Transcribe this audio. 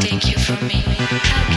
take you from me.